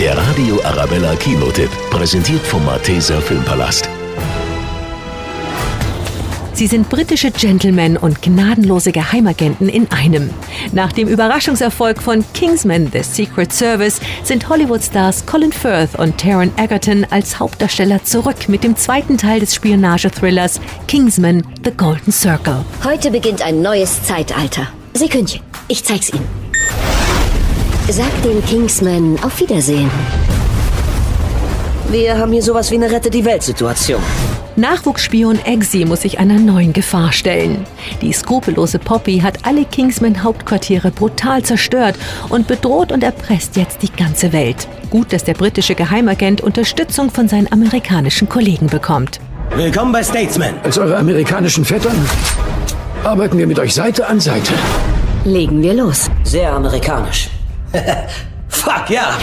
Der Radio Arabella Kinotipp, präsentiert vom Malteser Filmpalast. Sie sind britische Gentlemen und gnadenlose Geheimagenten in einem. Nach dem Überraschungserfolg von Kingsman The Secret Service sind Hollywood-Stars Colin Firth und Taron Egerton als Hauptdarsteller zurück mit dem zweiten Teil des Spionagethrillers Kingsman The Golden Circle. Heute beginnt ein neues Zeitalter. Sekündchen, ich zeig's Ihnen. Sagt den Kingsman auf Wiedersehen. Wir haben hier sowas wie eine Rette-die-Welt-Situation. Nachwuchsspion Eggsy muss sich einer neuen Gefahr stellen. Die skrupellose Poppy hat alle Kingsman-Hauptquartiere brutal zerstört und bedroht und erpresst jetzt die ganze Welt. Gut, dass der britische Geheimagent Unterstützung von seinen amerikanischen Kollegen bekommt. Willkommen bei Statesman. Als eure amerikanischen Vettern arbeiten wir mit euch Seite an Seite. Legen wir los. Sehr amerikanisch. Fuck ja!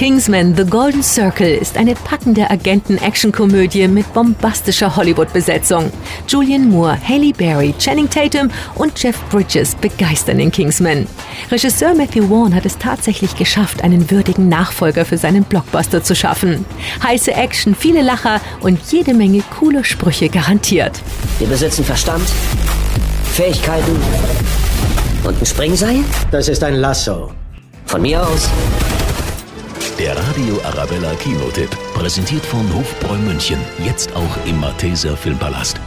Kingsman The Golden Circle ist eine packende Agenten-Action-Komödie mit bombastischer Hollywood-Besetzung. Julian Moore, Haley Berry, Channing Tatum und Jeff Bridges begeistern in Kingsman. Regisseur Matthew Vaughn hat es tatsächlich geschafft, einen würdigen Nachfolger für seinen Blockbuster zu schaffen. Heiße Action, viele Lacher und jede Menge coole Sprüche garantiert. Wir besitzen Verstand, Fähigkeiten und ein Springseil? Das ist ein Lasso. Von mir aus Der Radio Arabella Kinotipp, präsentiert von Hofbräu München, jetzt auch im Malteser Filmpalast.